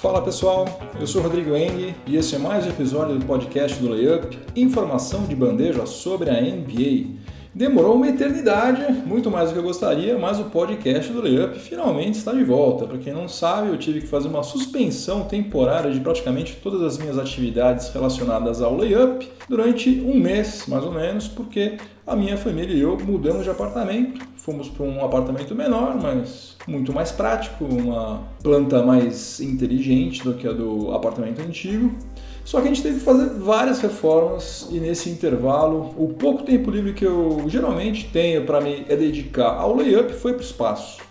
Fala pessoal, eu sou Rodrigo Eng e esse é mais um episódio do podcast do Layup, informação de bandeja sobre a NBA. Demorou uma eternidade, muito mais do que eu gostaria, mas o podcast do Layup finalmente está de volta. Para quem não sabe, eu tive que fazer uma suspensão temporária de praticamente todas as minhas atividades relacionadas ao Layup durante um mês, mais ou menos, porque a minha família e eu mudamos de apartamento. Fomos para um apartamento menor, mas muito mais prático, uma planta mais inteligente do que a do apartamento antigo. Só que a gente teve que fazer várias reformas e nesse intervalo, o pouco tempo livre que eu geralmente tenho para me dedicar ao layup foi para o espaço.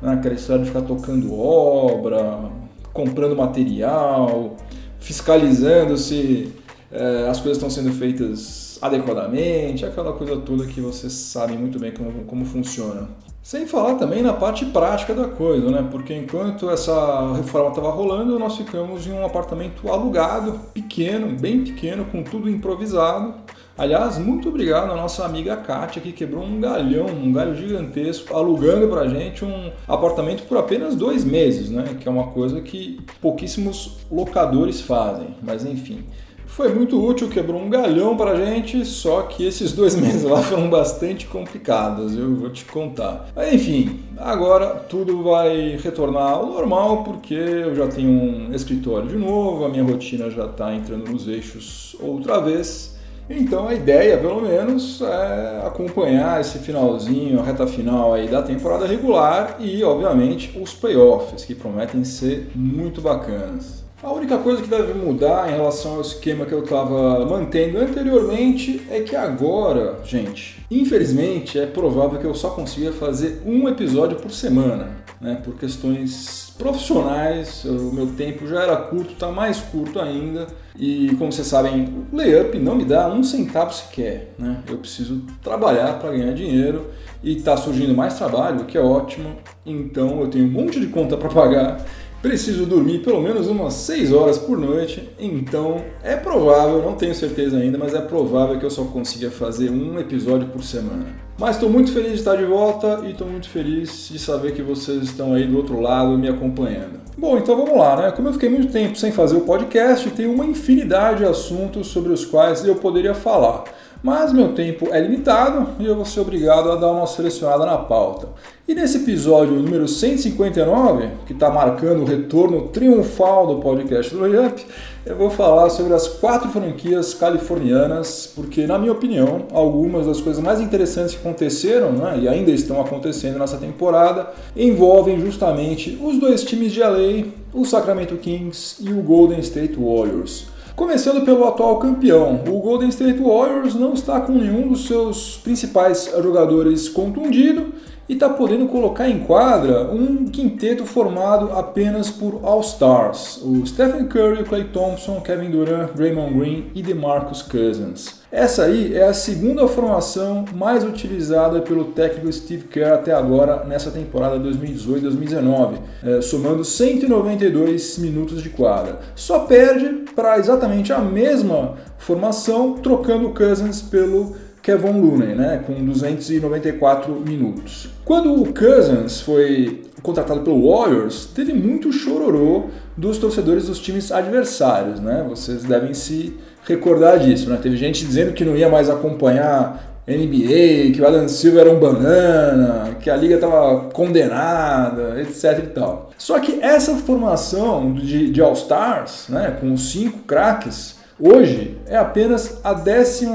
Né? Aquela história de ficar tocando obra, comprando material, fiscalizando se é, as coisas estão sendo feitas adequadamente, aquela coisa toda que vocês sabem muito bem como, como funciona. Sem falar também na parte prática da coisa, né? Porque enquanto essa reforma estava rolando, nós ficamos em um apartamento alugado, pequeno, bem pequeno, com tudo improvisado. Aliás, muito obrigado à nossa amiga Kátia, que quebrou um galhão, um galho gigantesco, alugando pra gente um apartamento por apenas dois meses, né? Que é uma coisa que pouquíssimos locadores fazem, mas enfim. Foi muito útil, quebrou um galhão pra gente, só que esses dois meses lá foram bastante complicados, eu vou te contar. Mas, enfim, agora tudo vai retornar ao normal porque eu já tenho um escritório de novo, a minha rotina já está entrando nos eixos outra vez. Então a ideia, pelo menos, é acompanhar esse finalzinho, a reta final aí da temporada regular e, obviamente, os playoffs, que prometem ser muito bacanas. A única coisa que deve mudar em relação ao esquema que eu estava mantendo anteriormente é que agora, gente, infelizmente é provável que eu só consiga fazer um episódio por semana, né? Por questões profissionais, o meu tempo já era curto, está mais curto ainda. E como vocês sabem, o layup não me dá um centavo sequer, né? Eu preciso trabalhar para ganhar dinheiro e está surgindo mais trabalho, o que é ótimo. Então eu tenho um monte de conta para pagar Preciso dormir pelo menos umas 6 horas por noite, então é provável, não tenho certeza ainda, mas é provável que eu só consiga fazer um episódio por semana. Mas estou muito feliz de estar de volta e estou muito feliz de saber que vocês estão aí do outro lado me acompanhando. Bom, então vamos lá, né? Como eu fiquei muito tempo sem fazer o podcast, tem uma infinidade de assuntos sobre os quais eu poderia falar. Mas meu tempo é limitado e eu vou ser obrigado a dar uma selecionada na pauta. E nesse episódio número 159, que está marcando o retorno triunfal do podcast do Layup, eu vou falar sobre as quatro franquias californianas, porque, na minha opinião, algumas das coisas mais interessantes que aconteceram né, e ainda estão acontecendo nessa temporada envolvem justamente os dois times de LA, o Sacramento Kings e o Golden State Warriors. Começando pelo atual campeão, o Golden State Warriors não está com nenhum dos seus principais jogadores contundido e está podendo colocar em quadra um quinteto formado apenas por All-Stars, o Stephen Curry, Clay Thompson, Kevin Durant, Raymond Green e DeMarcus Cousins. Essa aí é a segunda formação mais utilizada pelo técnico Steve Kerr até agora nessa temporada 2018-2019, é, somando 192 minutos de quadra. Só perde para exatamente a mesma formação, trocando Cousins pelo Kevin Looney, né, com 294 minutos. Quando o Cousins foi contratado pelo Warriors, teve muito chororô dos torcedores dos times adversários, né? Vocês devem se recordar disso, né? Teve gente dizendo que não ia mais acompanhar NBA, que o Adam Silver era um banana, que a liga estava condenada, etc e tal. Só que essa formação de, de All-Stars, né, com os cinco craques, hoje é apenas a 12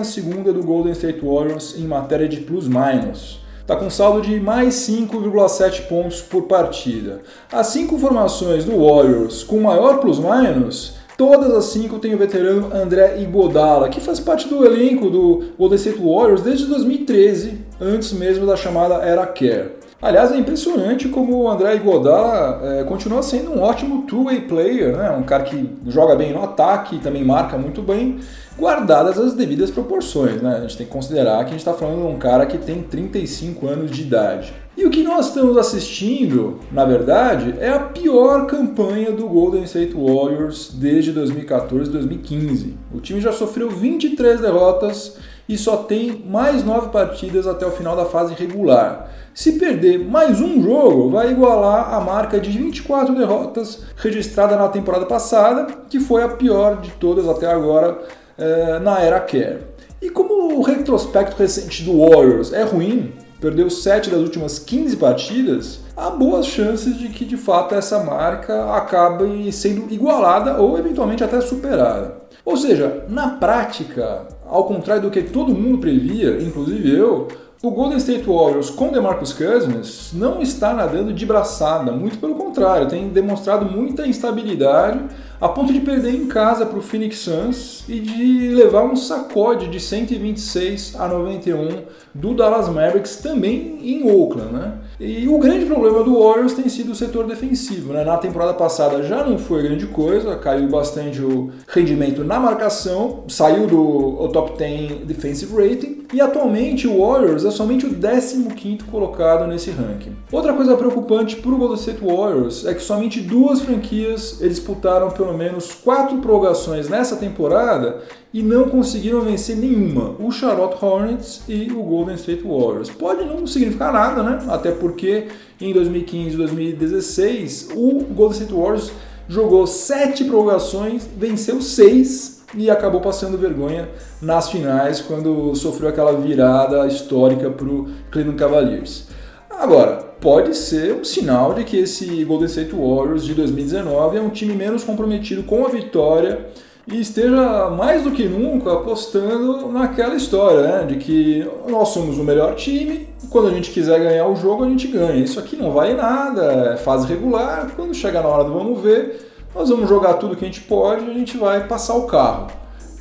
do Golden State Warriors em matéria de plus-minus. Está com saldo de mais 5,7 pontos por partida. As cinco formações do Warriors com maior plus-minus Todas as cinco tem o veterano André Iguodala, que faz parte do elenco do Golden State Warriors desde 2013, antes mesmo da chamada Era Care. Aliás, é impressionante como o André Iguodala é, continua sendo um ótimo two-way player, né? um cara que joga bem no ataque, também marca muito bem, guardadas as devidas proporções. Né? A gente tem que considerar que a gente está falando de um cara que tem 35 anos de idade. E o que nós estamos assistindo, na verdade, é a pior campanha do Golden State Warriors desde 2014 2015. O time já sofreu 23 derrotas e só tem mais nove partidas até o final da fase regular. Se perder mais um jogo, vai igualar a marca de 24 derrotas registrada na temporada passada, que foi a pior de todas até agora eh, na era Care. E como o retrospecto recente do Warriors é ruim, perdeu 7 das últimas 15 partidas, há boas chances de que de fato essa marca acabe sendo igualada ou eventualmente até superada. Ou seja, na prática, ao contrário do que todo mundo previa, inclusive eu, o Golden State Warriors com DeMarcus Cousins não está nadando de braçada, muito pelo contrário, tem demonstrado muita instabilidade a ponto de perder em casa para o Phoenix Suns e de levar um sacode de 126 a 91 do Dallas Mavericks também em Oakland, né? E o grande problema do Warriors tem sido o setor defensivo, né? Na temporada passada já não foi grande coisa, caiu bastante o rendimento na marcação, saiu do top 10 defensive rating e atualmente o Warriors é somente o 15º colocado nesse ranking. Outra coisa preocupante para o Golden State Warriors é que somente duas franquias disputaram pelo menos quatro prorrogações nessa temporada e não conseguiram vencer nenhuma, o Charlotte Hornets e o Golden State Warriors. Pode não significar nada, né? Até porque em 2015 e 2016 o Golden State Warriors jogou sete prorrogações, venceu seis e acabou passando vergonha nas finais quando sofreu aquela virada histórica para o Cleveland Cavaliers. Agora, pode ser um sinal de que esse Golden State Warriors de 2019 é um time menos comprometido com a vitória e esteja mais do que nunca apostando naquela história, né? De que nós somos o melhor time, quando a gente quiser ganhar o jogo, a gente ganha. Isso aqui não vale nada, é fase regular, quando chegar na hora do vamos ver, nós vamos jogar tudo que a gente pode e a gente vai passar o carro.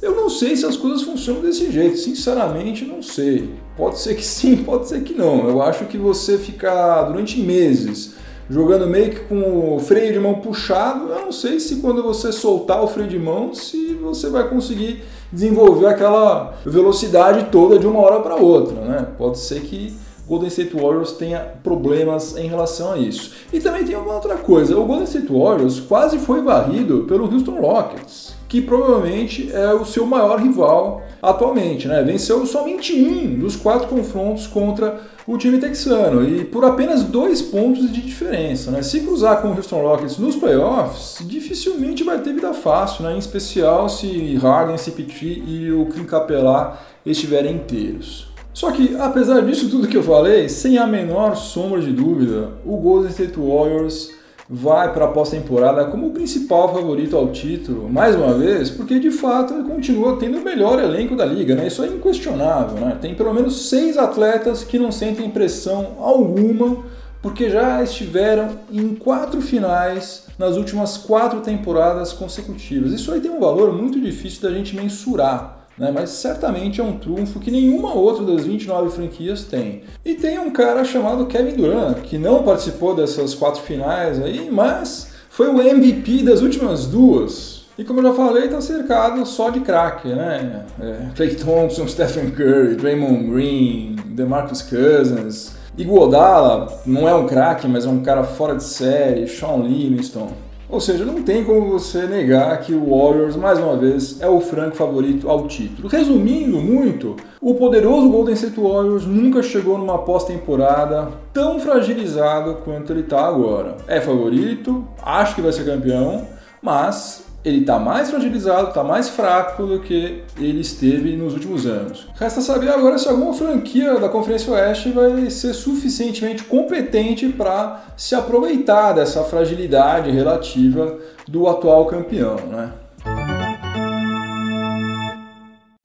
Eu não sei se as coisas funcionam desse jeito, sinceramente não sei. Pode ser que sim, pode ser que não. Eu acho que você ficar durante meses jogando meio que com o freio de mão puxado, eu não sei se quando você soltar o freio de mão, se você vai conseguir desenvolver aquela velocidade toda de uma hora para outra, né? Pode ser que Golden State Warriors tenha problemas em relação a isso. E também tem uma outra coisa, o Golden State Warriors quase foi varrido pelo Houston Rockets, que provavelmente é o seu maior rival atualmente, né? Venceu somente um dos quatro confrontos contra o time texano e por apenas dois pontos de diferença. Né? Se cruzar com o Houston Rockets nos playoffs, dificilmente vai ter vida fácil, né? em especial se Harden, CP3 e o Clint Capela estiverem inteiros. Só que, apesar disso tudo que eu falei, sem a menor sombra de dúvida, o Golden State Warriors vai para a pós-temporada como o principal favorito ao título, mais uma vez, porque de fato ele continua tendo o melhor elenco da liga, né? Isso é inquestionável, né? Tem pelo menos seis atletas que não sentem pressão alguma, porque já estiveram em quatro finais nas últimas quatro temporadas consecutivas. Isso aí tem um valor muito difícil da gente mensurar né? mas certamente é um trunfo que nenhuma outra das 29 franquias tem. E tem um cara chamado Kevin Durant, que não participou dessas quatro finais aí, mas foi o MVP das últimas duas. E como eu já falei, está cercado só de craque, né? É, Clay Thompson, Stephen Curry, Draymond Green, DeMarcus Cousins, Iguodala não é um craque, mas é um cara fora de série, Sean Livingston. Ou seja, não tem como você negar que o Warriors, mais uma vez, é o franco favorito ao título. Resumindo muito, o poderoso Golden State Warriors nunca chegou numa pós-temporada tão fragilizado quanto ele está agora. É favorito, acho que vai ser campeão, mas ele está mais fragilizado, está mais fraco do que ele esteve nos últimos anos. Resta saber agora se alguma franquia da Conferência Oeste vai ser suficientemente competente para se aproveitar dessa fragilidade relativa do atual campeão. Né?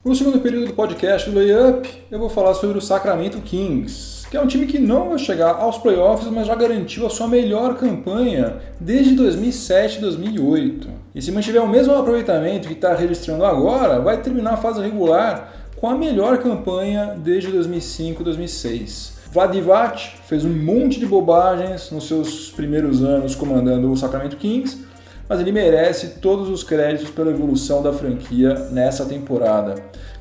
No segundo período do podcast do Layup, eu vou falar sobre o Sacramento Kings que é um time que não vai chegar aos playoffs, mas já garantiu a sua melhor campanha desde 2007 2008. E se mantiver o mesmo aproveitamento que está registrando agora, vai terminar a fase regular com a melhor campanha desde 2005 2006. Vladivac fez um monte de bobagens nos seus primeiros anos comandando o Sacramento Kings, mas ele merece todos os créditos pela evolução da franquia nessa temporada.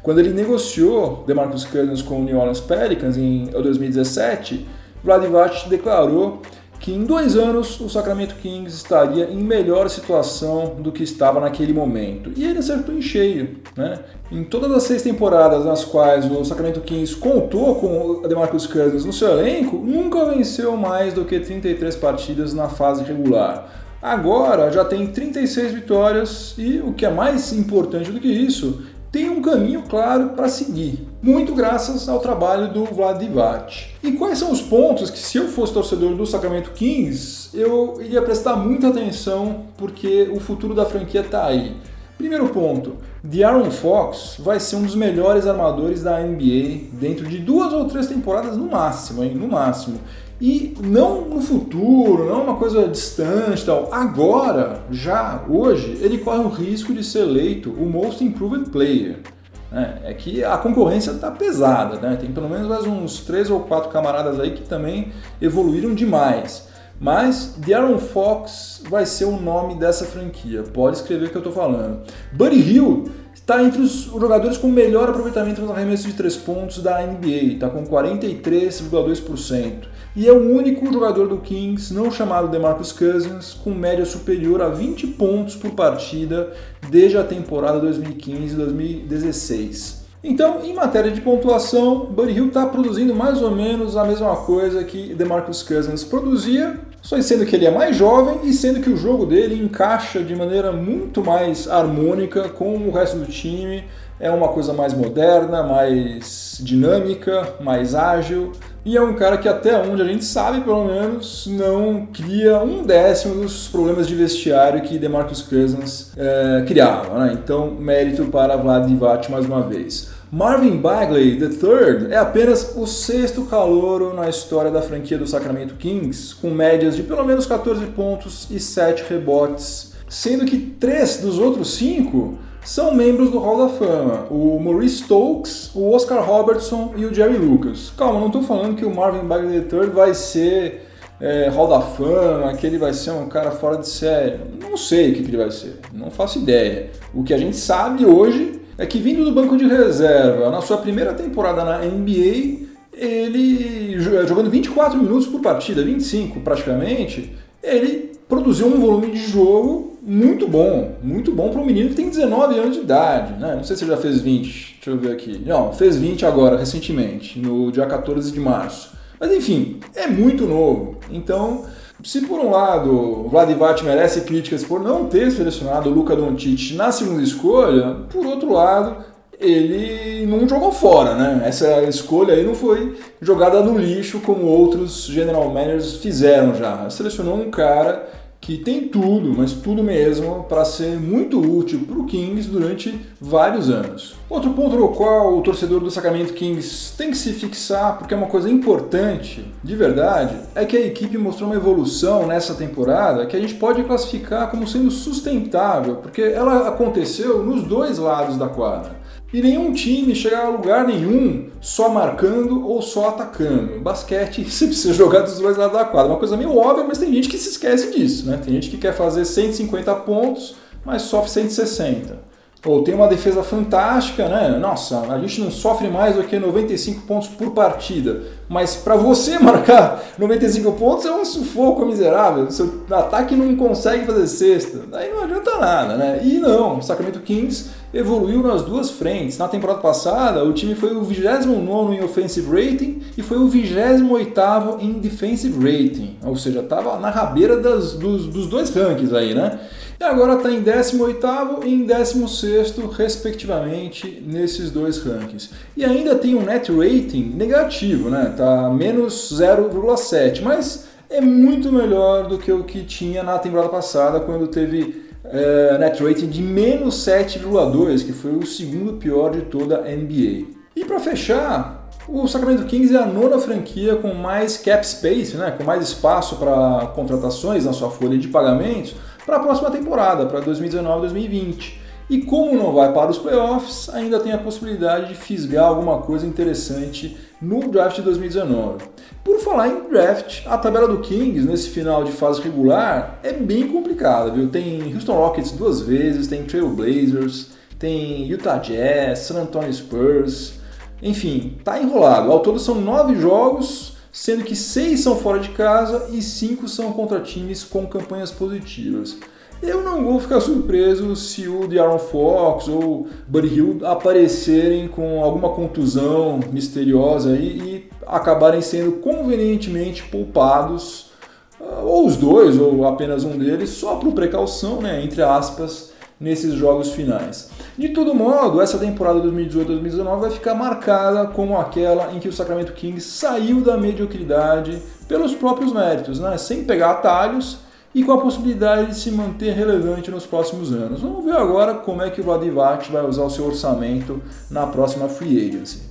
Quando ele negociou DeMarcus Cousins com o New Orleans Pelicans em 2017, Vladivac declarou que em dois anos o Sacramento Kings estaria em melhor situação do que estava naquele momento. E ele acertou em cheio. Né? Em todas as seis temporadas nas quais o Sacramento Kings contou com o DeMarcus Cousins no seu elenco, nunca venceu mais do que 33 partidas na fase regular. Agora já tem 36 vitórias e o que é mais importante do que isso, tem um caminho claro para seguir, muito graças ao trabalho do Vlad. E quais são os pontos que, se eu fosse torcedor do Sacramento Kings, eu iria prestar muita atenção porque o futuro da franquia está aí. Primeiro ponto, De'Aaron Fox vai ser um dos melhores armadores da NBA dentro de duas ou três temporadas no máximo, hein? No máximo. E não no futuro, não uma coisa distante tal. Agora, já hoje, ele corre o risco de ser eleito o Most Improved Player. É, é que a concorrência está pesada, né? Tem pelo menos mais uns três ou quatro camaradas aí que também evoluíram demais. Mas De'Aaron Fox vai ser o nome dessa franquia. Pode escrever o que eu estou falando. Buddy Hill está entre os jogadores com melhor aproveitamento nos arremessos de três pontos da NBA, está com 43,2% e é o único jogador do Kings não chamado DeMarcus Cousins com média superior a 20 pontos por partida desde a temporada 2015-2016. Então, em matéria de pontuação, Buddy Hill está produzindo mais ou menos a mesma coisa que DeMarcus Cousins produzia, só sendo que ele é mais jovem e sendo que o jogo dele encaixa de maneira muito mais harmônica com o resto do time, é uma coisa mais moderna, mais dinâmica, mais ágil, e é um cara que até onde a gente sabe, pelo menos, não cria um décimo dos problemas de vestiário que DeMarcus Cousins é, criava. Né? Então, mérito para Vlad mais uma vez. Marvin Bagley III é apenas o sexto calouro na história da franquia do Sacramento Kings, com médias de pelo menos 14 pontos e 7 rebotes, sendo que três dos outros cinco são membros do Hall da Fama, o Maurice Stokes, o Oscar Robertson e o Jerry Lucas. Calma, não estou falando que o Marvin Bagley III vai ser é, Hall da Fama, que ele vai ser um cara fora de série. Não sei o que, que ele vai ser, não faço ideia. O que a gente sabe hoje é que vindo do banco de reserva, na sua primeira temporada na NBA, ele jogando 24 minutos por partida, 25 praticamente, ele produziu um volume de jogo muito bom, muito bom para um menino que tem 19 anos de idade, né? Não sei se ele já fez 20, deixa eu ver aqui. Não, fez 20 agora, recentemente, no dia 14 de março. Mas enfim, é muito novo. Então, se por um lado Vladivac merece críticas por não ter selecionado o Luka Doncic na segunda escolha, por outro lado, ele não jogou fora, né? Essa escolha aí não foi jogada no lixo como outros general managers fizeram já. Selecionou um cara que tem tudo, mas tudo mesmo, para ser muito útil para o Kings durante vários anos. Outro ponto no qual o torcedor do Sacramento Kings tem que se fixar, porque é uma coisa importante, de verdade, é que a equipe mostrou uma evolução nessa temporada que a gente pode classificar como sendo sustentável, porque ela aconteceu nos dois lados da quadra. E nenhum time chega a lugar nenhum só marcando ou só atacando. Basquete você precisa jogar dos dois lados da quadra. Uma coisa meio óbvia, mas tem gente que se esquece disso. Né? Tem gente que quer fazer 150 pontos, mas sofre 160. Ou tem uma defesa fantástica, né? Nossa, a gente não sofre mais do que 95 pontos por partida. Mas para você marcar 95 pontos é um sufoco miserável. Seu ataque não consegue fazer cesta. Daí não adianta nada, né? E não, o Sacramento Kings evoluiu nas duas frentes. Na temporada passada, o time foi o 29 em offensive rating e foi o 28 em defensive rating. Ou seja, estava na rabeira das, dos, dos dois rankings aí, né? E agora está em 18º e em 16º, respectivamente, nesses dois rankings. E ainda tem um net rating negativo, né? Tá menos 0,7, mas é muito melhor do que o que tinha na temporada passada, quando teve é, net rating de menos 7,2, que foi o segundo pior de toda a NBA. E para fechar, o Sacramento Kings é a nona franquia com mais cap space, né, com mais espaço para contratações na sua folha de pagamentos para a próxima temporada, para 2019-2020. E como não vai para os playoffs, ainda tem a possibilidade de fisgar alguma coisa interessante no draft de 2019. Por falar em draft, a tabela do Kings nesse final de fase regular é bem complicada, viu? Tem Houston Rockets duas vezes, tem Trail Blazers, tem Utah Jazz, San Antonio Spurs, enfim, tá enrolado. Ao todo são nove jogos sendo que seis são fora de casa e cinco são contra times com campanhas positivas. Eu não vou ficar surpreso se o De'Aaron Fox ou Buddy Hill aparecerem com alguma contusão misteriosa e, e acabarem sendo convenientemente poupados, ah, ou os dois, ou apenas um deles, só por precaução, né, entre aspas, nesses jogos finais. De todo modo, essa temporada 2018-2019 vai ficar marcada como aquela em que o Sacramento Kings saiu da mediocridade pelos próprios méritos, né? sem pegar atalhos e com a possibilidade de se manter relevante nos próximos anos. Vamos ver agora como é que o Vladivac vai usar o seu orçamento na próxima free agency.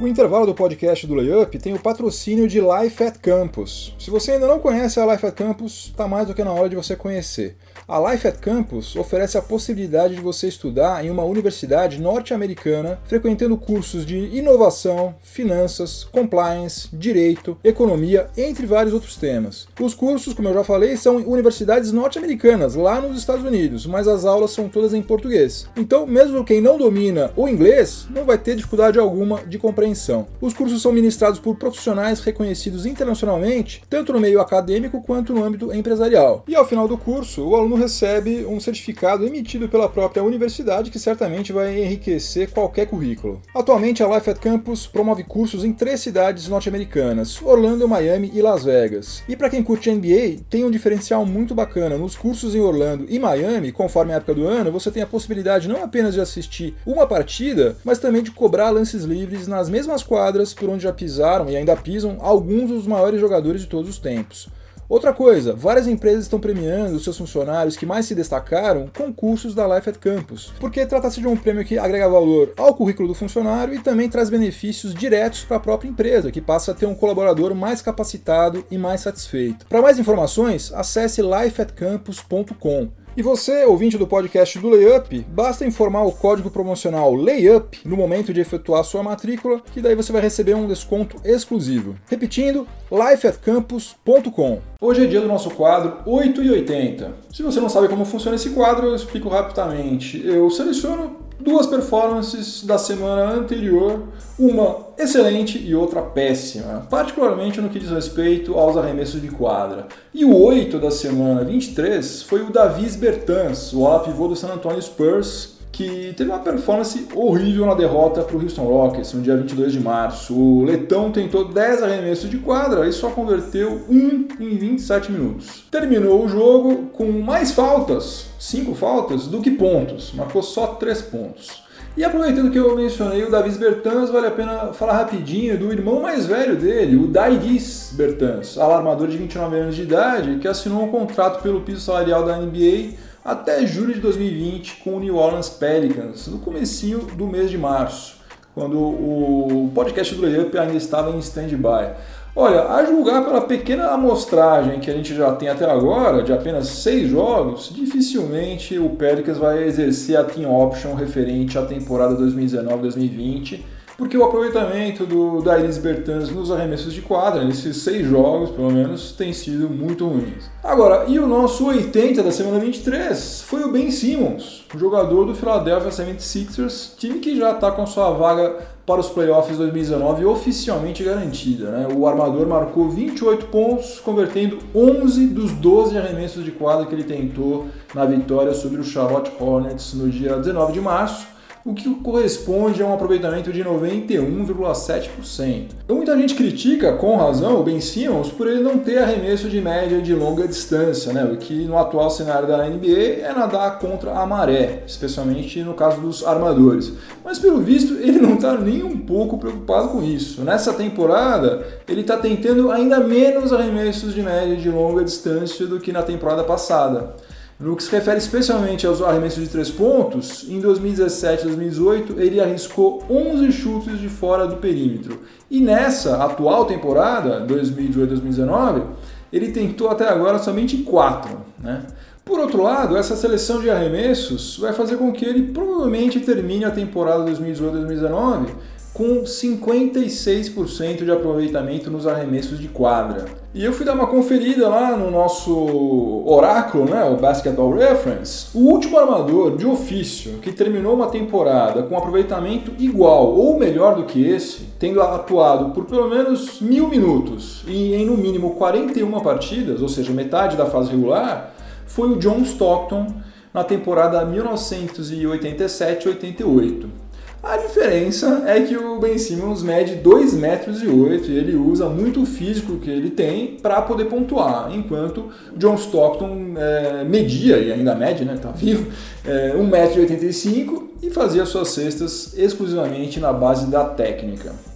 O intervalo do podcast do Layup tem o patrocínio de Life at Campus. Se você ainda não conhece a Life at Campus, está mais do que na hora de você conhecer. A Life at Campus oferece a possibilidade de você estudar em uma universidade norte-americana, frequentando cursos de inovação, finanças, compliance, direito, economia, entre vários outros temas. Os cursos, como eu já falei, são universidades norte-americanas, lá nos Estados Unidos, mas as aulas são todas em português. Então, mesmo quem não domina o inglês, não vai ter dificuldade alguma de compreensão. Os cursos são ministrados por profissionais reconhecidos internacionalmente, tanto no meio acadêmico quanto no âmbito empresarial. E ao final do curso, o aluno recebe um certificado emitido pela própria universidade que certamente vai enriquecer qualquer currículo. Atualmente, a Life at Campus promove cursos em três cidades norte-americanas: Orlando, Miami e Las Vegas. E para quem curte NBA, tem um diferencial muito bacana. Nos cursos em Orlando e Miami, conforme a época do ano, você tem a possibilidade não apenas de assistir uma partida, mas também de cobrar lances livres nas mesmas quadras por onde já pisaram e ainda pisam alguns dos maiores jogadores de todos os tempos. Outra coisa, várias empresas estão premiando os seus funcionários que mais se destacaram com cursos da Life at Campus, porque trata-se de um prêmio que agrega valor ao currículo do funcionário e também traz benefícios diretos para a própria empresa, que passa a ter um colaborador mais capacitado e mais satisfeito. Para mais informações, acesse lifeatcampus.com. E você, ouvinte do podcast do Layup, basta informar o código promocional Layup no momento de efetuar sua matrícula, que daí você vai receber um desconto exclusivo. Repetindo, lifeatcampus.com. Hoje é dia do nosso quadro 8 e 80. Se você não sabe como funciona esse quadro, eu explico rapidamente. Eu seleciono duas performances da semana anterior, uma excelente e outra péssima, particularmente no que diz respeito aos arremessos de quadra. E o 8 da semana 23 foi o Davis Bertans, o ala pivô do San Antonio Spurs, que teve uma performance horrível na derrota para o Houston Rockets no dia 22 de março. O Letão tentou 10 arremessos de quadra e só converteu um em 27 minutos. Terminou o jogo com mais faltas, 5 faltas, do que pontos, marcou só 3 pontos. E aproveitando que eu mencionei o Davis Bertans, vale a pena falar rapidinho do irmão mais velho dele, o Daidis Bertans, alarmador de 29 anos de idade, que assinou um contrato pelo piso salarial da NBA até julho de 2020 com o New Orleans Pelicans, no comecinho do mês de março, quando o podcast do Layup ainda estava em stand-by. Olha, a julgar pela pequena amostragem que a gente já tem até agora, de apenas seis jogos, dificilmente o Pelicans vai exercer a team option referente à temporada 2019-2020 porque o aproveitamento do Dairis Bertans nos arremessos de quadra, nesses seis jogos pelo menos, tem sido muito ruim. Agora, e o nosso 80 da semana 23 foi o Ben Simmons, jogador do Philadelphia 76ers, time que já está com sua vaga para os playoffs 2019 oficialmente garantida. Né? O armador marcou 28 pontos, convertendo 11 dos 12 arremessos de quadra que ele tentou na vitória sobre o Charlotte Hornets no dia 19 de março o que corresponde a um aproveitamento de 91,7%. Então, muita gente critica, com razão, o Ben Simmons por ele não ter arremesso de média de longa distância, né? o que no atual cenário da NBA é nadar contra a maré, especialmente no caso dos armadores. Mas pelo visto ele não está nem um pouco preocupado com isso. Nessa temporada ele está tentando ainda menos arremessos de média de longa distância do que na temporada passada. No que se refere especialmente aos arremessos de três pontos, em 2017 e 2018 ele arriscou 11 chutes de fora do perímetro. E nessa atual temporada, 2018-2019, ele tentou até agora somente 4. Né? Por outro lado, essa seleção de arremessos vai fazer com que ele provavelmente termine a temporada 2018-2019 com 56% de aproveitamento nos arremessos de quadra. E eu fui dar uma conferida lá no nosso oráculo, né, o Basketball Reference. O último armador de ofício que terminou uma temporada com aproveitamento igual ou melhor do que esse, tendo atuado por pelo menos mil minutos e em no mínimo 41 partidas, ou seja, metade da fase regular, foi o John Stockton na temporada 1987-88. A diferença é que o Ben Simmons mede 2 metros e 8 e ele usa muito o físico que ele tem para poder pontuar, enquanto John Stockton é, media, e ainda mede, né, tá vivo, é, 1,85m e fazia suas cestas exclusivamente na base da técnica.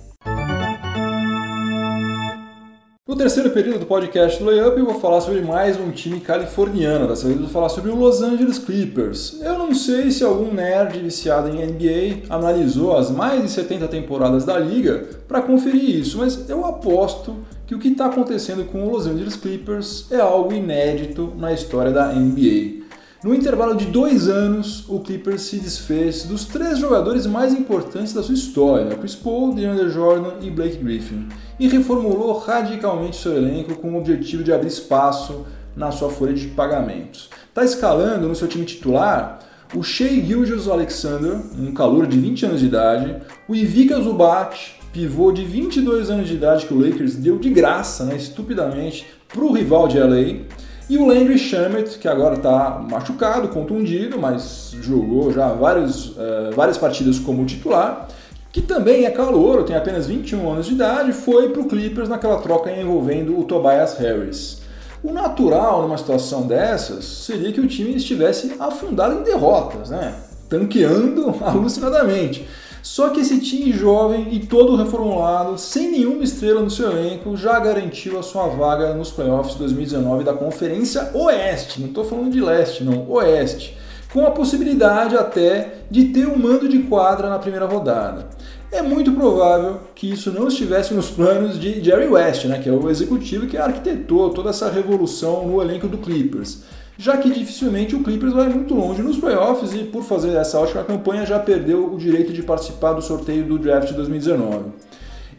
No terceiro período do podcast do Layup, eu vou falar sobre mais um time californiano. Dessa vez eu vou falar sobre o Los Angeles Clippers. Eu não sei se algum nerd viciado em NBA analisou as mais de 70 temporadas da liga para conferir isso, mas eu aposto que o que está acontecendo com o Los Angeles Clippers é algo inédito na história da NBA. No intervalo de dois anos, o Clippers se desfez dos três jogadores mais importantes da sua história, Chris Paul, DeAndre Jordan e Blake Griffin, e reformulou radicalmente seu elenco com o objetivo de abrir espaço na sua folha de pagamentos. Está escalando no seu time titular o Shea Gilgeous Alexander, um calor de 20 anos de idade, o Ivica Zubat, pivô de 22 anos de idade que o Lakers deu de graça, né, estupidamente, para o rival de LA, e o Landry Shamet, que agora está machucado, contundido, mas jogou já vários, uh, várias partidas como titular, que também é calouro, tem apenas 21 anos de idade, foi para o Clippers naquela troca envolvendo o Tobias Harris. O natural numa situação dessas seria que o time estivesse afundado em derrotas, né? tanqueando alucinadamente. Só que esse time jovem e todo reformulado, sem nenhuma estrela no seu elenco, já garantiu a sua vaga nos playoffs 2019 da Conferência Oeste. Não estou falando de leste, não, Oeste. Com a possibilidade até de ter um mando de quadra na primeira rodada. É muito provável que isso não estivesse nos planos de Jerry West, né, que é o executivo que arquitetou toda essa revolução no elenco do Clippers já que dificilmente o Clippers vai muito longe nos playoffs e por fazer essa ótima campanha já perdeu o direito de participar do sorteio do draft 2019.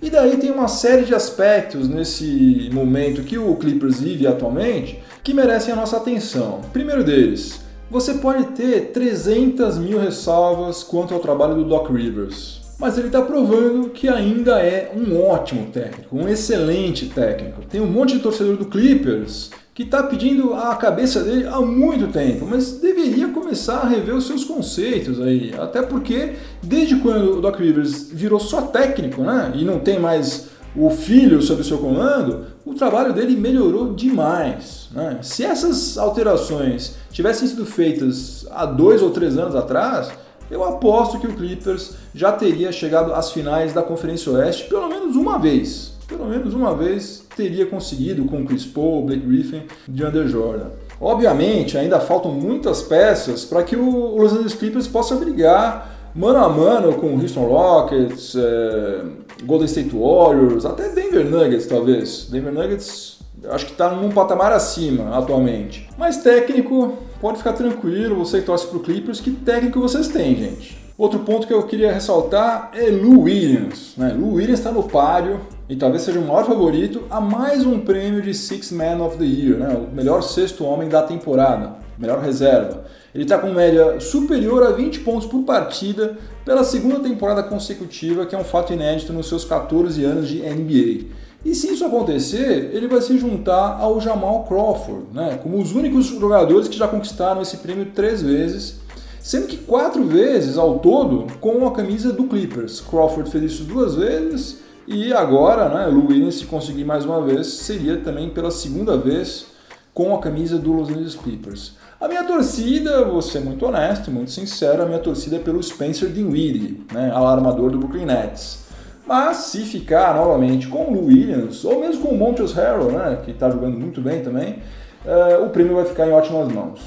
E daí tem uma série de aspectos nesse momento que o Clippers vive atualmente que merecem a nossa atenção. Primeiro deles, você pode ter 300 mil ressalvas quanto ao trabalho do Doc Rivers, mas ele está provando que ainda é um ótimo técnico, um excelente técnico. Tem um monte de torcedor do Clippers que está pedindo a cabeça dele há muito tempo, mas deveria começar a rever os seus conceitos aí, até porque desde quando o Doc Rivers virou só técnico, né, e não tem mais o filho sob o seu comando, o trabalho dele melhorou demais. Né? Se essas alterações tivessem sido feitas há dois ou três anos atrás, eu aposto que o Clippers já teria chegado às finais da Conferência Oeste pelo menos uma vez. Pelo menos uma vez teria conseguido com Chris Paul, Blake Griffin e DeAndre Jordan. Obviamente, ainda faltam muitas peças para que o Los Angeles Clippers possa brigar mano a mano com Houston Rockets, é, Golden State Warriors, até Denver Nuggets talvez. Denver Nuggets acho que está num patamar acima atualmente. Mas técnico, pode ficar tranquilo, você que torce para o Clippers, que técnico vocês têm, gente. Outro ponto que eu queria ressaltar é Lou Williams. Né? Lou Williams está no páreo e talvez seja o maior favorito a mais um prêmio de Six Man of the Year, né? o melhor sexto homem da temporada, melhor reserva. Ele está com média superior a 20 pontos por partida pela segunda temporada consecutiva, que é um fato inédito nos seus 14 anos de NBA. E se isso acontecer, ele vai se juntar ao Jamal Crawford, né? como os únicos jogadores que já conquistaram esse prêmio três vezes sendo que quatro vezes ao todo com a camisa do Clippers. Crawford fez isso duas vezes e agora, né, Lou Williams, se conseguir mais uma vez, seria também pela segunda vez com a camisa do Los Angeles Clippers. A minha torcida, vou ser muito honesto, muito sincero, a minha torcida é pelo Spencer Dinwiddie, né, alarmador do Brooklyn Nets. Mas se ficar novamente com o Lou Williams, ou mesmo com o Montrezl Harrell, né, que está jogando muito bem também, uh, o prêmio vai ficar em ótimas mãos.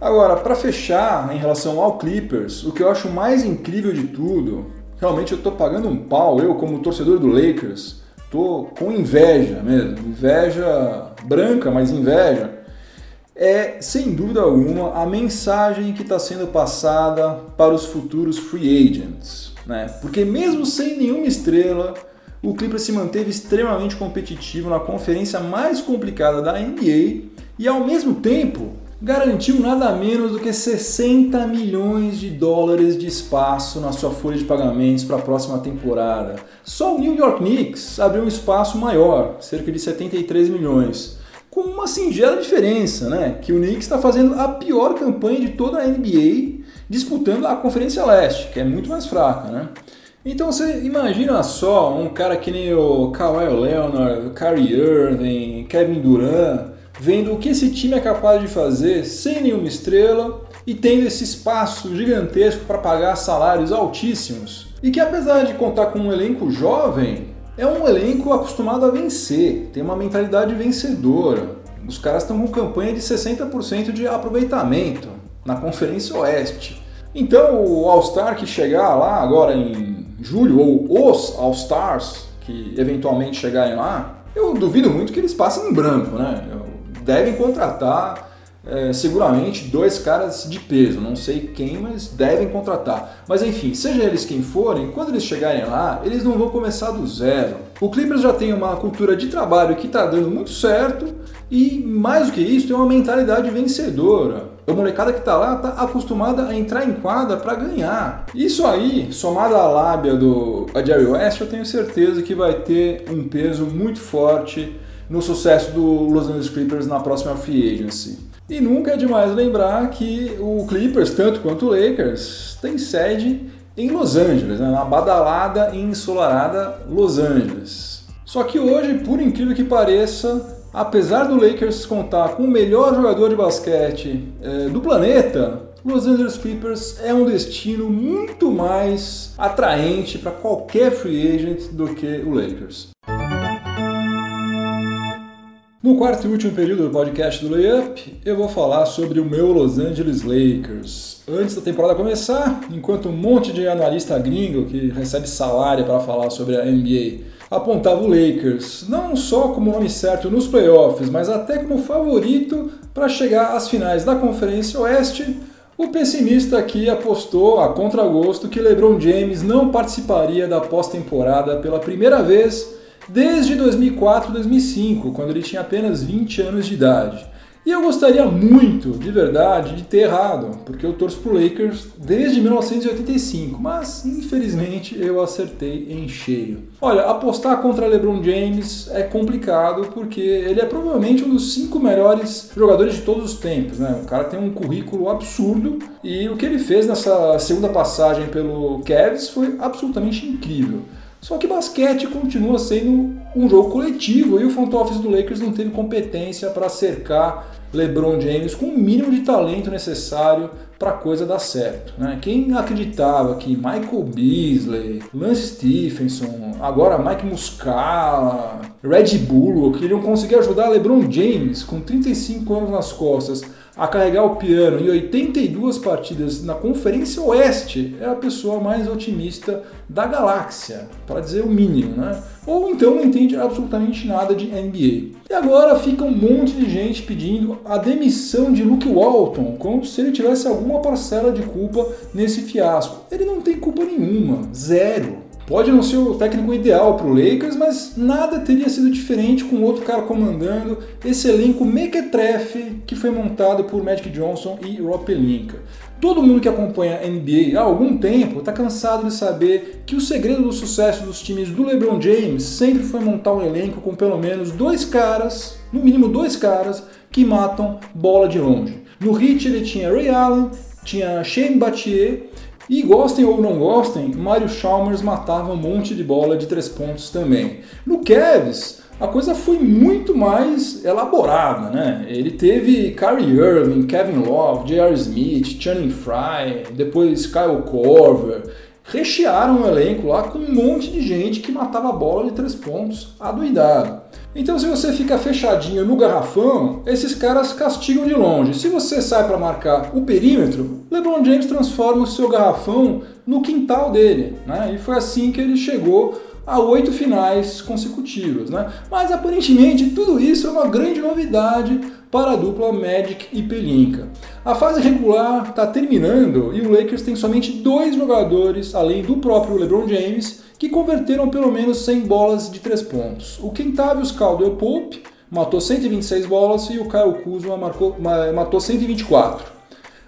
Agora, para fechar, em relação ao Clippers, o que eu acho mais incrível de tudo, realmente eu estou pagando um pau, eu como torcedor do Lakers, estou com inveja mesmo, inveja branca, mas inveja, é sem dúvida alguma a mensagem que está sendo passada para os futuros free agents. né? Porque mesmo sem nenhuma estrela, o Clippers se manteve extremamente competitivo na conferência mais complicada da NBA e ao mesmo tempo garantiu nada menos do que 60 milhões de dólares de espaço na sua folha de pagamentos para a próxima temporada. Só o New York Knicks abriu um espaço maior, cerca de 73 milhões, com uma singela diferença, né? Que o Knicks está fazendo a pior campanha de toda a NBA disputando a Conferência Leste, que é muito mais fraca, né? Então você imagina só um cara que nem o Kawhi Leonard, Kyrie Irving, Kevin Durant, vendo o que esse time é capaz de fazer sem nenhuma estrela e tendo esse espaço gigantesco para pagar salários altíssimos. E que apesar de contar com um elenco jovem, é um elenco acostumado a vencer, tem uma mentalidade vencedora. Os caras estão com campanha de 60% de aproveitamento na Conferência Oeste. Então o All-Star que chegar lá agora em julho, ou os All-Stars que eventualmente chegarem lá, eu duvido muito que eles passem em branco, né? Devem contratar é, seguramente dois caras de peso, não sei quem, mas devem contratar. Mas enfim, seja eles quem forem, quando eles chegarem lá, eles não vão começar do zero. O Clippers já tem uma cultura de trabalho que está dando muito certo e mais do que isso, tem uma mentalidade vencedora. A molecada que está lá está acostumada a entrar em quadra para ganhar. Isso aí, somado à lábia do Jerry West, eu tenho certeza que vai ter um peso muito forte no sucesso do Los Angeles Clippers na próxima free agency. E nunca é demais lembrar que o Clippers, tanto quanto o Lakers, tem sede em Los Angeles, né? na badalada e ensolarada Los Angeles. Só que hoje, por incrível que pareça, apesar do Lakers contar com o melhor jogador de basquete é, do planeta, Los Angeles Clippers é um destino muito mais atraente para qualquer free agent do que o Lakers. No quarto e último período do podcast do Layup, eu vou falar sobre o meu Los Angeles Lakers. Antes da temporada começar, enquanto um monte de analista gringo que recebe salário para falar sobre a NBA apontava o Lakers não só como nome certo nos playoffs, mas até como favorito para chegar às finais da Conferência Oeste, o pessimista aqui apostou a contragosto que LeBron James não participaria da pós-temporada pela primeira vez desde 2004-2005, quando ele tinha apenas 20 anos de idade. E eu gostaria muito, de verdade, de ter errado, porque eu torço pro Lakers desde 1985, mas infelizmente eu acertei em cheio. Olha, apostar contra LeBron James é complicado porque ele é provavelmente um dos cinco melhores jogadores de todos os tempos, né? O cara tem um currículo absurdo e o que ele fez nessa segunda passagem pelo Cavs foi absolutamente incrível. Só que basquete continua sendo um jogo coletivo e o front office do Lakers não teve competência para cercar LeBron James com o mínimo de talento necessário para a coisa dar certo. Né? Quem acreditava que Michael Beasley, Lance Stephenson, agora Mike Muscala, Red Bull, que iriam conseguir ajudar LeBron James com 35 anos nas costas a carregar o piano em 82 partidas na Conferência Oeste é a pessoa mais otimista da galáxia, para dizer o mínimo, né? Ou então não entende absolutamente nada de NBA. E agora fica um monte de gente pedindo a demissão de Luke Walton, como se ele tivesse alguma parcela de culpa nesse fiasco. Ele não tem culpa nenhuma, zero. Pode não ser o técnico ideal para o Lakers, mas nada teria sido diferente com outro cara comandando esse elenco mequetrefe que foi montado por Magic Johnson e Rob Pelinka. Todo mundo que acompanha a NBA há algum tempo está cansado de saber que o segredo do sucesso dos times do LeBron James sempre foi montar um elenco com pelo menos dois caras, no mínimo dois caras, que matam bola de longe. No Heat ele tinha Ray Allen, tinha Shane Battier e gostem ou não gostem, Mario Chalmers matava um monte de bola de três pontos também. No Cavs, a coisa foi muito mais elaborada, né? Ele teve Kyrie Irving, Kevin Love, J.R. Smith, Channing Frye, depois Kyle Korver, rechearam o elenco lá com um monte de gente que matava a bola de três pontos adoidado. Então, se você fica fechadinho no garrafão, esses caras castigam de longe. Se você sai para marcar o perímetro, LeBron James transforma o seu garrafão no quintal dele. Né? E foi assim que ele chegou a oito finais consecutivas. Né? Mas aparentemente tudo isso é uma grande novidade para a dupla Magic e Pelinka. A fase regular está terminando e o Lakers tem somente dois jogadores, além do próprio LeBron James, que converteram pelo menos 100 bolas de 3 pontos. O Kentavious Caldwell Pope matou 126 bolas e o Kyle Kuzma marcou, matou 124.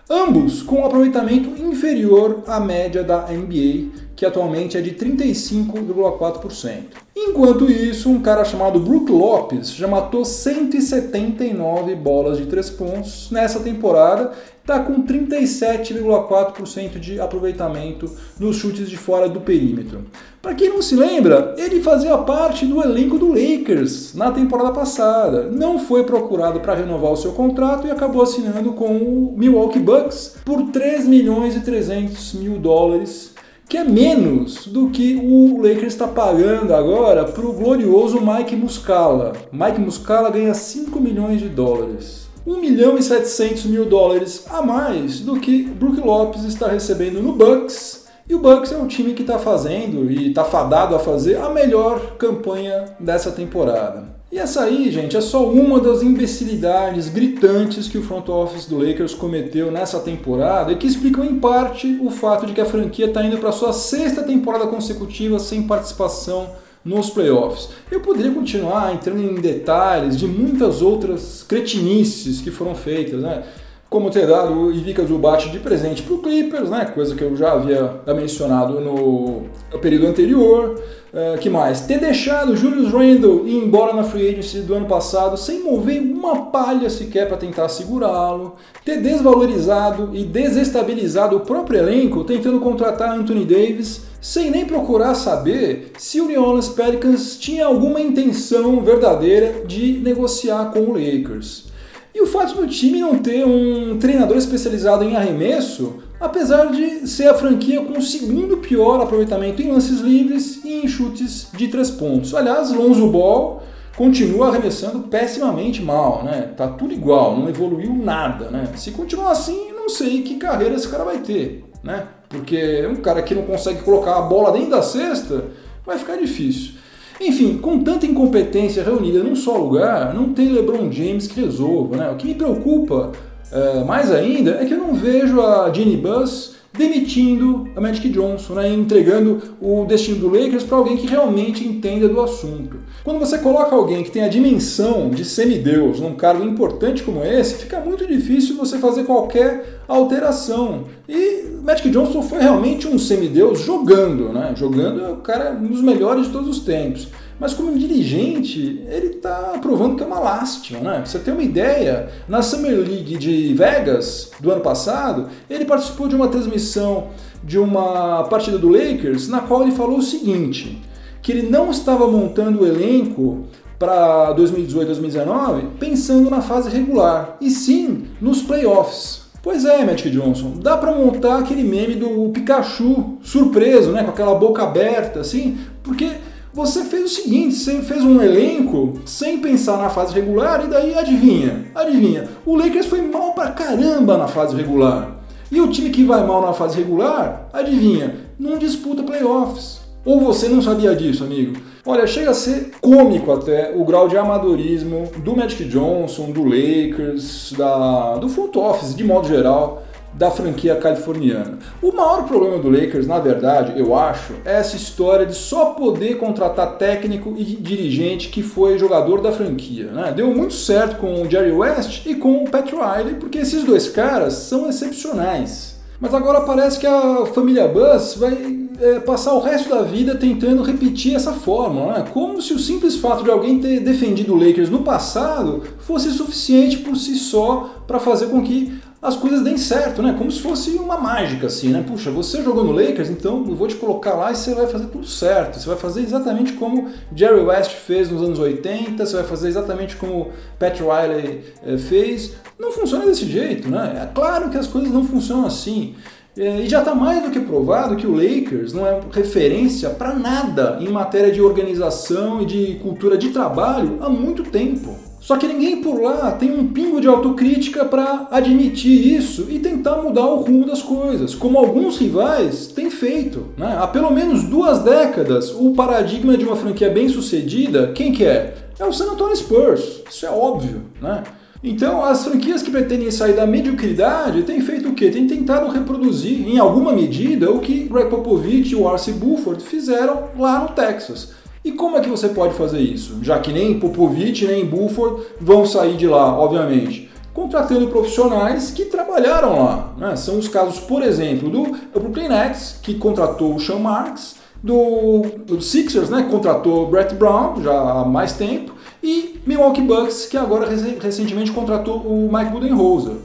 Ambos com um aproveitamento inferior à média da NBA, que atualmente é de 35,4%. Enquanto isso, um cara chamado Brook Lopes já matou 179 bolas de 3 pontos nessa temporada está com 37,4% de aproveitamento nos chutes de fora do perímetro. Para quem não se lembra, ele fazia parte do elenco do Lakers na temporada passada. Não foi procurado para renovar o seu contrato e acabou assinando com o Milwaukee Bucks por 3 milhões e 300 mil dólares que é menos do que o Lakers está pagando agora para o glorioso Mike Muscala. Mike Muscala ganha 5 milhões de dólares. 1 milhão e 700 mil dólares a mais do que Brook Lopes está recebendo no Bucks. E o Bucks é um time que está fazendo e está fadado a fazer a melhor campanha dessa temporada. E essa aí, gente, é só uma das imbecilidades gritantes que o front office do Lakers cometeu nessa temporada e que explicam em parte o fato de que a franquia está indo para sua sexta temporada consecutiva sem participação nos playoffs. Eu poderia continuar entrando em detalhes de muitas outras cretinices que foram feitas, né? Como ter dado o Ivica Zubat de presente para o Clippers, né? coisa que eu já havia mencionado no período anterior. Uh, que mais? Ter deixado Julius Randle ir embora na free agency do ano passado sem mover uma palha sequer para tentar segurá-lo. Ter desvalorizado e desestabilizado o próprio elenco tentando contratar Anthony Davis sem nem procurar saber se o New Orleans Pelicans tinha alguma intenção verdadeira de negociar com o Lakers. E o fato do time não ter um treinador especializado em arremesso, apesar de ser a franquia com o segundo pior aproveitamento em lances livres e em chutes de três pontos. Aliás, Lonzo Ball continua arremessando pessimamente mal, né? Tá tudo igual, não evoluiu nada, né? Se continuar assim, não sei que carreira esse cara vai ter, né? Porque um cara que não consegue colocar a bola dentro da cesta vai ficar difícil. Enfim, com tanta incompetência reunida num só lugar, não tem LeBron James que resolva. Né? O que me preocupa é, mais ainda é que eu não vejo a Jenny Buss demitindo a Magic Johnson, né, entregando o destino do Lakers para alguém que realmente entenda do assunto. Quando você coloca alguém que tem a dimensão de semideus num cargo importante como esse, fica muito difícil você fazer qualquer alteração. E Magic Johnson foi realmente um semideus jogando, né? Jogando é o cara um dos melhores de todos os tempos. Mas como dirigente, ele está provando que é uma lástima, né? Pra você ter uma ideia, na Summer League de Vegas do ano passado, ele participou de uma transmissão de uma partida do Lakers na qual ele falou o seguinte, que ele não estava montando o elenco para 2018-2019 pensando na fase regular, e sim nos playoffs. Pois é, Magic Johnson, dá para montar aquele meme do Pikachu surpreso, né, com aquela boca aberta, assim, porque você fez o seguinte, você fez um elenco sem pensar na fase regular e daí adivinha, adivinha, o Lakers foi mal pra caramba na fase regular. E o time que vai mal na fase regular, adivinha, não disputa playoffs. Ou você não sabia disso, amigo? Olha, chega a ser cômico até o grau de amadorismo do Magic Johnson, do Lakers, da, do front office de modo geral da franquia californiana. O maior problema do Lakers, na verdade, eu acho, é essa história de só poder contratar técnico e dirigente que foi jogador da franquia. Né? Deu muito certo com o Jerry West e com o Pat Riley, porque esses dois caras são excepcionais. Mas agora parece que a família Buzz vai é, passar o resto da vida tentando repetir essa fórmula, né? como se o simples fato de alguém ter defendido o Lakers no passado fosse suficiente por si só para fazer com que as coisas deem certo, né? Como se fosse uma mágica, assim, né? Puxa, você jogou no Lakers, então eu vou te colocar lá e você vai fazer tudo certo. Você vai fazer exatamente como Jerry West fez nos anos 80, você vai fazer exatamente como Pat Riley eh, fez. Não funciona desse jeito, né? É claro que as coisas não funcionam assim. Eh, e já está mais do que provado que o Lakers não é referência para nada em matéria de organização e de cultura de trabalho há muito tempo. Só que ninguém por lá tem um pingo de autocrítica para admitir isso e tentar mudar o rumo das coisas, como alguns rivais têm feito. Né? Há pelo menos duas décadas, o paradigma de uma franquia bem sucedida, quem que é? É o San Antonio Spurs, isso é óbvio. Né? Então, as franquias que pretendem sair da mediocridade têm feito o quê? Têm tentado reproduzir, em alguma medida, o que Greg Popovich e o R.C. Buford fizeram lá no Texas. E como é que você pode fazer isso? Já que nem Popovich nem Buford vão sair de lá, obviamente. Contratando profissionais que trabalharam lá. Né? São os casos, por exemplo, do Brooklyn Nets, que contratou o Sean Marks, do, do Sixers, né, que contratou Brett Brown já há mais tempo, e Milwaukee Bucks, que agora recentemente contratou o Mike Budenholzer.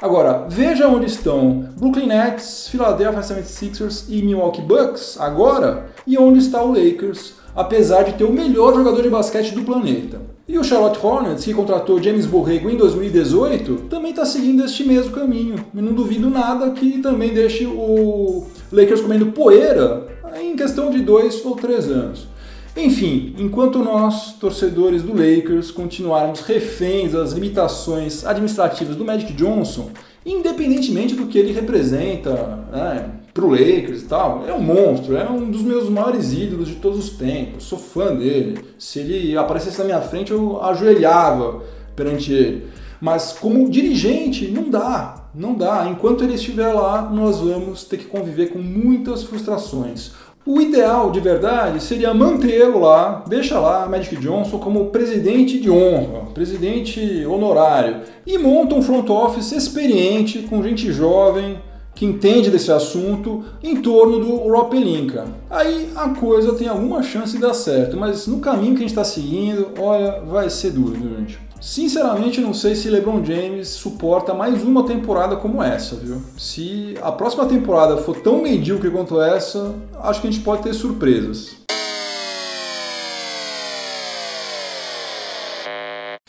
Agora, veja onde estão Brooklyn Nets, Philadelphia 76ers e Milwaukee Bucks agora, e onde está o Lakers, apesar de ter o melhor jogador de basquete do planeta. E o Charlotte Hornets, que contratou James Borrego em 2018, também está seguindo este mesmo caminho. E não duvido nada que também deixe o Lakers comendo poeira em questão de dois ou três anos. Enfim, enquanto nós, torcedores do Lakers, continuarmos reféns das limitações administrativas do Magic Johnson, independentemente do que ele representa né, para o Lakers e tal, é um monstro, é um dos meus maiores ídolos de todos os tempos, sou fã dele. Se ele aparecesse na minha frente, eu ajoelhava perante ele. Mas como dirigente, não dá, não dá. Enquanto ele estiver lá, nós vamos ter que conviver com muitas frustrações. O ideal, de verdade, seria mantê-lo lá, deixa lá Magic Johnson como presidente de honra, presidente honorário, e monta um front office experiente, com gente jovem, que entende desse assunto, em torno do Rob Pelinka. Aí a coisa tem alguma chance de dar certo, mas no caminho que a gente está seguindo, olha, vai ser duro, viu, gente? Sinceramente, não sei se LeBron James suporta mais uma temporada como essa, viu? Se a próxima temporada for tão medíocre quanto essa, acho que a gente pode ter surpresas.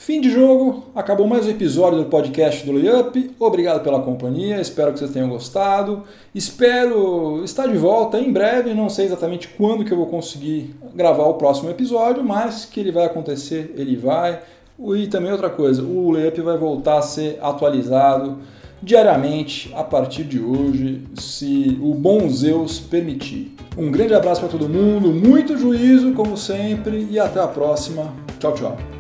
Fim de jogo, acabou mais um episódio do podcast do Layup. Obrigado pela companhia, espero que vocês tenham gostado. Espero estar de volta em breve, não sei exatamente quando que eu vou conseguir gravar o próximo episódio, mas que ele vai acontecer, ele vai. E também outra coisa, o Layup vai voltar a ser atualizado diariamente a partir de hoje, se o bom Zeus permitir. Um grande abraço para todo mundo, muito juízo como sempre e até a próxima. Tchau, tchau.